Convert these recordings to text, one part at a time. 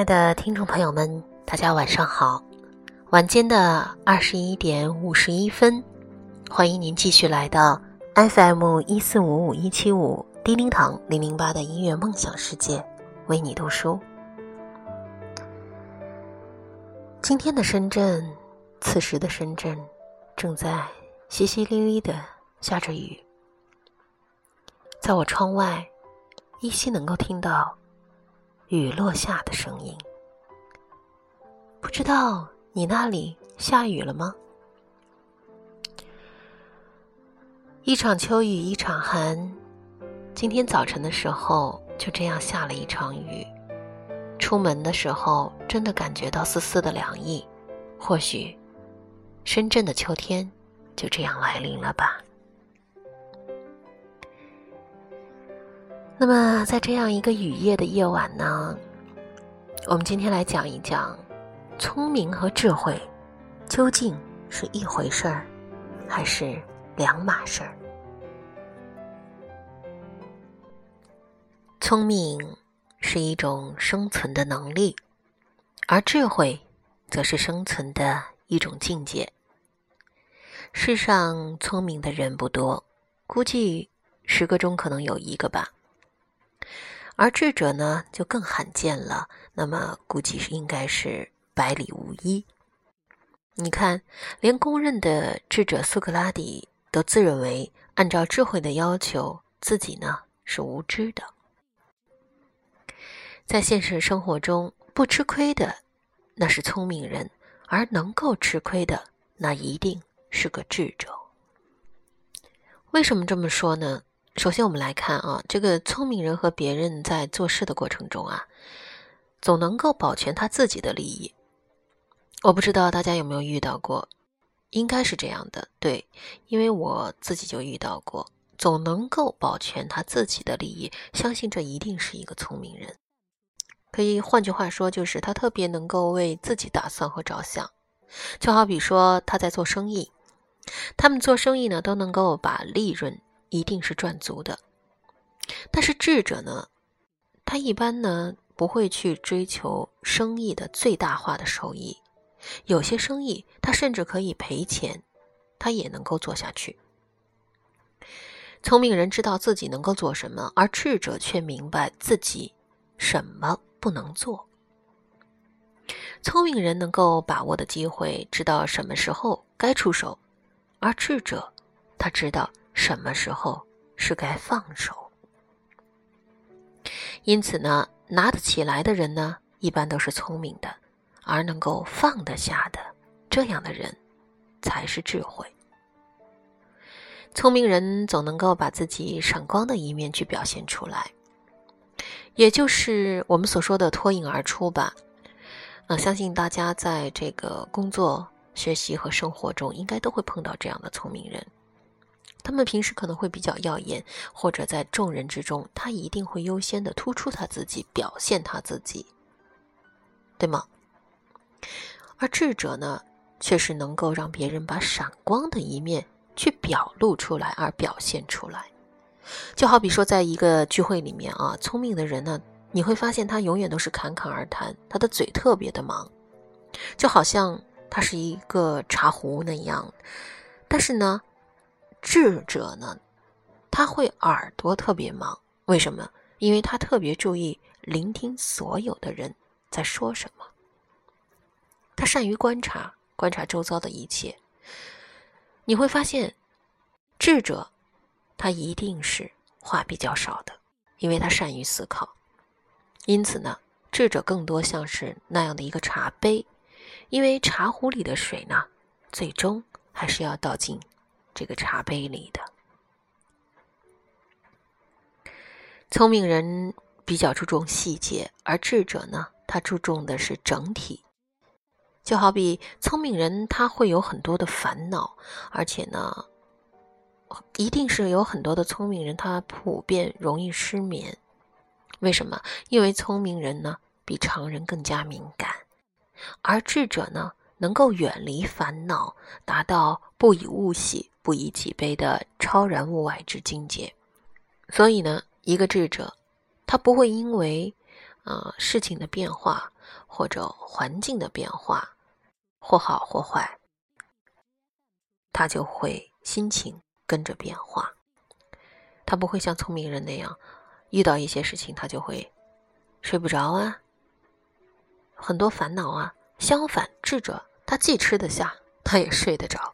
亲爱的听众朋友们，大家晚上好！晚间的二十一点五十一分，欢迎您继续来到 FM 一四五五一七五叮叮堂零零八的音乐梦想世界，为你读书。今天的深圳，此时的深圳，正在淅淅沥沥的下着雨。在我窗外，依稀能够听到。雨落下的声音，不知道你那里下雨了吗？一场秋雨一场寒，今天早晨的时候就这样下了一场雨。出门的时候真的感觉到丝丝的凉意，或许深圳的秋天就这样来临了吧。那么，在这样一个雨夜的夜晚呢，我们今天来讲一讲，聪明和智慧究竟是一回事儿，还是两码事儿？聪明是一种生存的能力，而智慧则是生存的一种境界。世上聪明的人不多，估计十个中可能有一个吧。而智者呢，就更罕见了。那么估计是应该是百里无一。你看，连公认的智者苏格拉底都自认为按照智慧的要求，自己呢是无知的。在现实生活中，不吃亏的那是聪明人，而能够吃亏的那一定是个智者。为什么这么说呢？首先，我们来看啊，这个聪明人和别人在做事的过程中啊，总能够保全他自己的利益。我不知道大家有没有遇到过，应该是这样的，对，因为我自己就遇到过，总能够保全他自己的利益，相信这一定是一个聪明人。可以换句话说，就是他特别能够为自己打算和着想。就好比说他在做生意，他们做生意呢，都能够把利润。一定是赚足的，但是智者呢，他一般呢不会去追求生意的最大化的收益，有些生意他甚至可以赔钱，他也能够做下去。聪明人知道自己能够做什么，而智者却明白自己什么不能做。聪明人能够把握的机会，知道什么时候该出手，而智者他知道。什么时候是该放手？因此呢，拿得起来的人呢，一般都是聪明的；而能够放得下的，这样的人才是智慧。聪明人总能够把自己闪光的一面去表现出来，也就是我们所说的脱颖而出吧。啊，相信大家在这个工作、学习和生活中，应该都会碰到这样的聪明人。他们平时可能会比较耀眼，或者在众人之中，他一定会优先的突出他自己，表现他自己，对吗？而智者呢，却是能够让别人把闪光的一面去表露出来，而表现出来。就好比说，在一个聚会里面啊，聪明的人呢，你会发现他永远都是侃侃而谈，他的嘴特别的忙，就好像他是一个茶壶那样，但是呢。智者呢，他会耳朵特别忙，为什么？因为他特别注意聆听所有的人在说什么。他善于观察，观察周遭的一切。你会发现，智者他一定是话比较少的，因为他善于思考。因此呢，智者更多像是那样的一个茶杯，因为茶壶里的水呢，最终还是要倒进。这个茶杯里的聪明人比较注重细节，而智者呢，他注重的是整体。就好比聪明人，他会有很多的烦恼，而且呢，一定是有很多的聪明人，他普遍容易失眠。为什么？因为聪明人呢，比常人更加敏感，而智者呢，能够远离烦恼，达到不以物喜。不以己悲的超然物外之境界，所以呢，一个智者，他不会因为啊事情的变化，或者环境的变化，或好或坏，他就会心情跟着变化。他不会像聪明人那样，遇到一些事情他就会睡不着啊，很多烦恼啊。相反，智者他既吃得下，他也睡得着。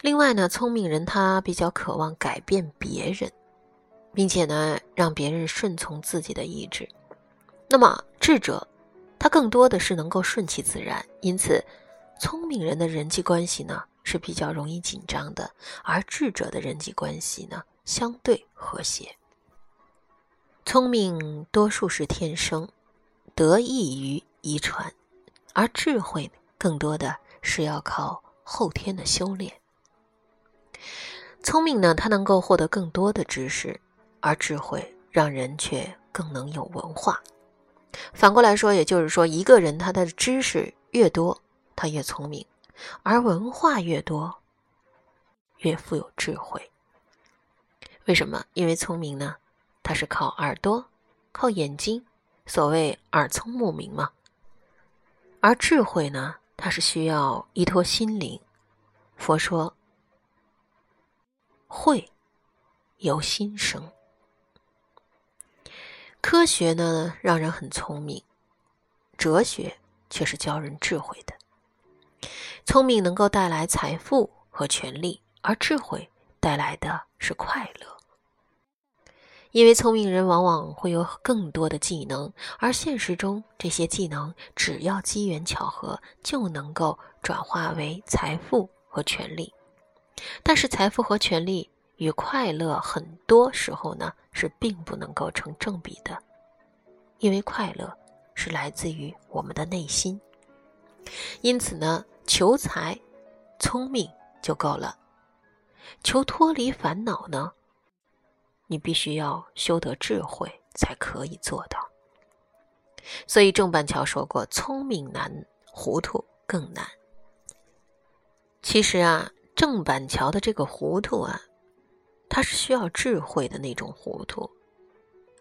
另外呢，聪明人他比较渴望改变别人，并且呢，让别人顺从自己的意志。那么智者，他更多的是能够顺其自然，因此，聪明人的人际关系呢是比较容易紧张的，而智者的人际关系呢相对和谐。聪明多数是天生，得益于遗传，而智慧更多的是要靠后天的修炼。聪明呢，他能够获得更多的知识，而智慧让人却更能有文化。反过来说，也就是说，一个人他的知识越多，他越聪明；而文化越多，越富有智慧。为什么？因为聪明呢，它是靠耳朵、靠眼睛，所谓耳聪目明嘛。而智慧呢，它是需要依托心灵。佛说。会由心生，科学呢让人很聪明，哲学却是教人智慧的。聪明能够带来财富和权利，而智慧带来的是快乐。因为聪明人往往会有更多的技能，而现实中这些技能只要机缘巧合就能够转化为财富和权利。但是财富和权力与快乐很多时候呢是并不能够成正比的，因为快乐是来自于我们的内心。因此呢，求财、聪明就够了；求脱离烦恼呢，你必须要修得智慧才可以做到。所以郑板桥说过：“聪明难，糊涂更难。”其实啊。郑板桥的这个糊涂啊，他是需要智慧的那种糊涂，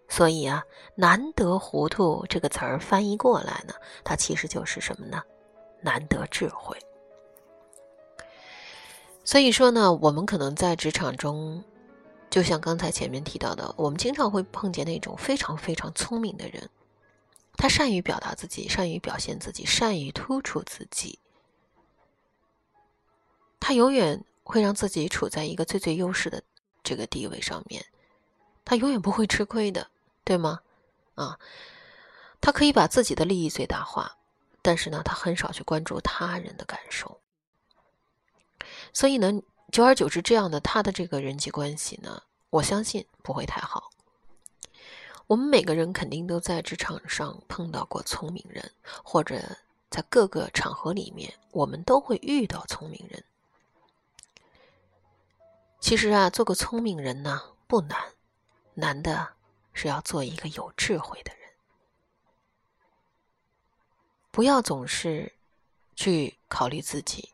所以啊，“难得糊涂”这个词儿翻译过来呢，它其实就是什么呢？难得智慧。所以说呢，我们可能在职场中，就像刚才前面提到的，我们经常会碰见那种非常非常聪明的人，他善于表达自己，善于表现自己，善于突出自己。他永远会让自己处在一个最最优势的这个地位上面，他永远不会吃亏的，对吗？啊，他可以把自己的利益最大化，但是呢，他很少去关注他人的感受。所以呢，久而久之，这样的他的这个人际关系呢，我相信不会太好。我们每个人肯定都在职场上碰到过聪明人，或者在各个场合里面，我们都会遇到聪明人。其实啊，做个聪明人呢不难，难的是要做一个有智慧的人。不要总是去考虑自己，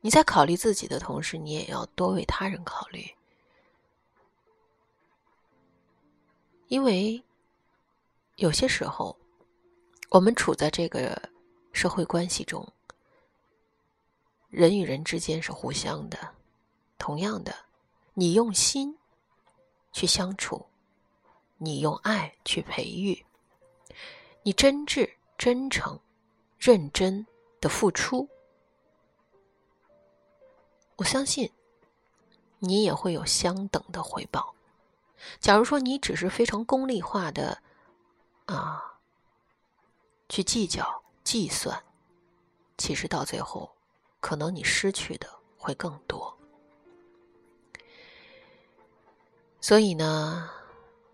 你在考虑自己的同时，你也要多为他人考虑。因为有些时候，我们处在这个社会关系中，人与人之间是互相的。同样的，你用心去相处，你用爱去培育，你真挚、真诚、认真的付出，我相信你也会有相等的回报。假如说你只是非常功利化的啊，去计较、计算，其实到最后，可能你失去的会更多。所以呢，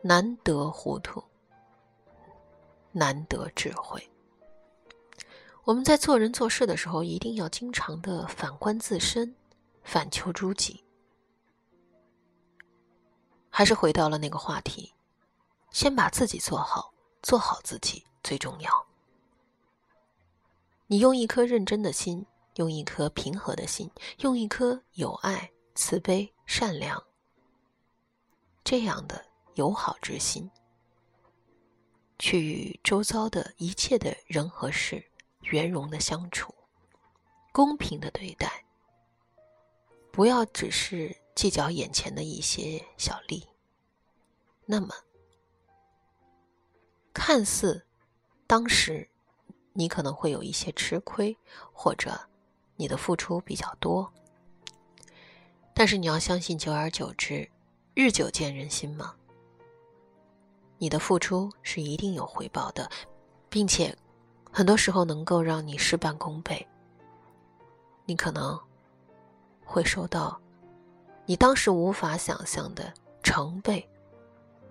难得糊涂，难得智慧。我们在做人做事的时候，一定要经常的反观自身，反求诸己。还是回到了那个话题，先把自己做好，做好自己最重要。你用一颗认真的心，用一颗平和的心，用一颗有爱、慈悲、善良。这样的友好之心，去与周遭的一切的人和事圆融的相处，公平的对待，不要只是计较眼前的一些小利。那么，看似当时你可能会有一些吃亏，或者你的付出比较多，但是你要相信，久而久之，日久见人心嘛。你的付出是一定有回报的，并且很多时候能够让你事半功倍。你可能会收到你当时无法想象的成倍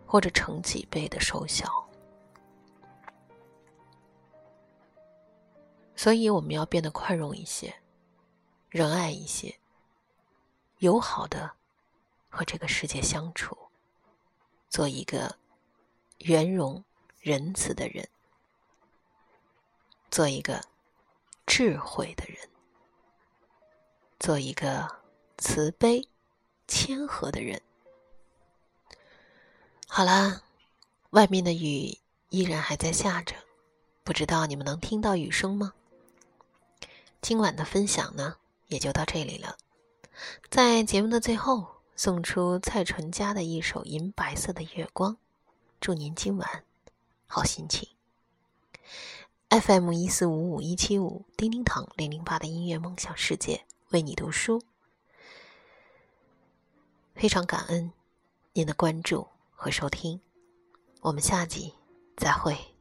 或者成几倍的收效。所以我们要变得宽容一些，仁爱一些，友好的和这个世界相处，做一个。圆融、仁慈的人，做一个智慧的人，做一个慈悲、谦和的人。好啦，外面的雨依然还在下着，不知道你们能听到雨声吗？今晚的分享呢，也就到这里了。在节目的最后，送出蔡淳佳的一首《银白色的月光》。祝您今晚好心情。FM 一四五五一七五，叮叮堂零零八的音乐梦想世界为你读书。非常感恩您的关注和收听，我们下集再会。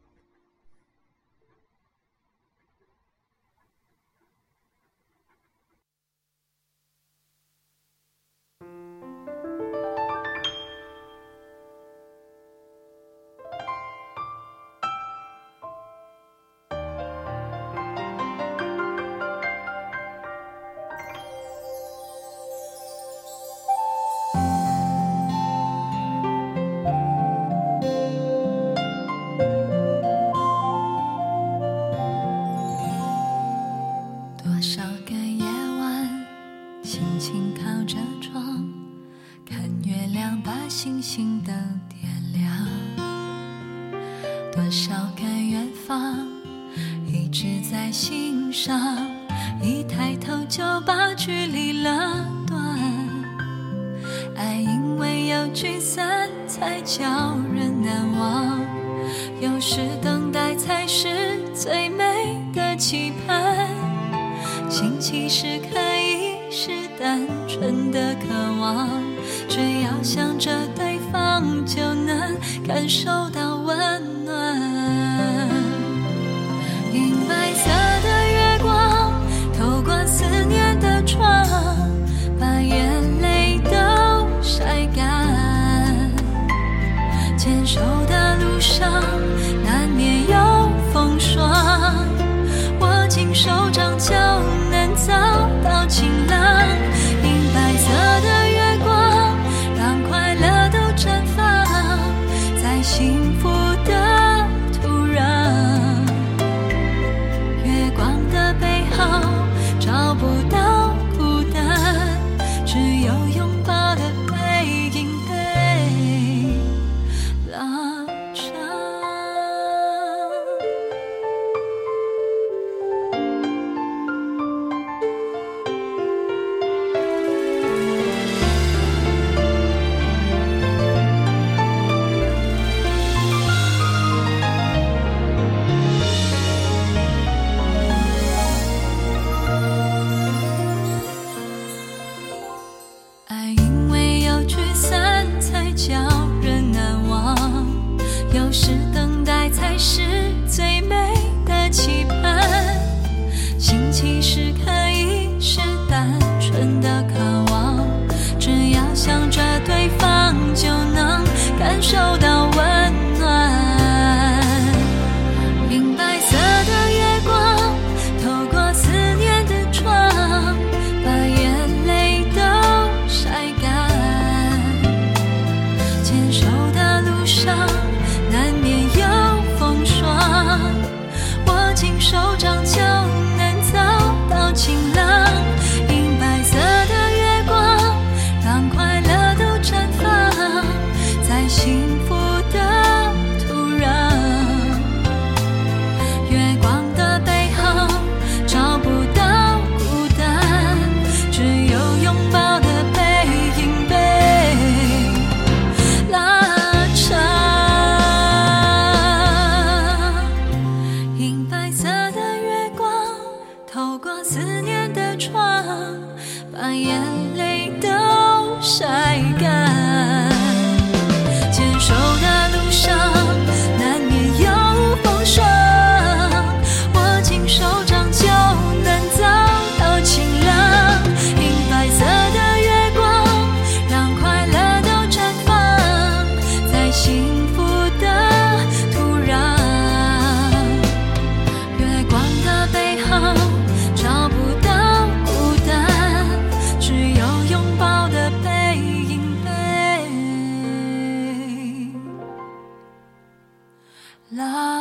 最美的期盼。心其实可以是单纯的渴望，只要想着对方，就能感受到温。暖把眼泪都晒干。love.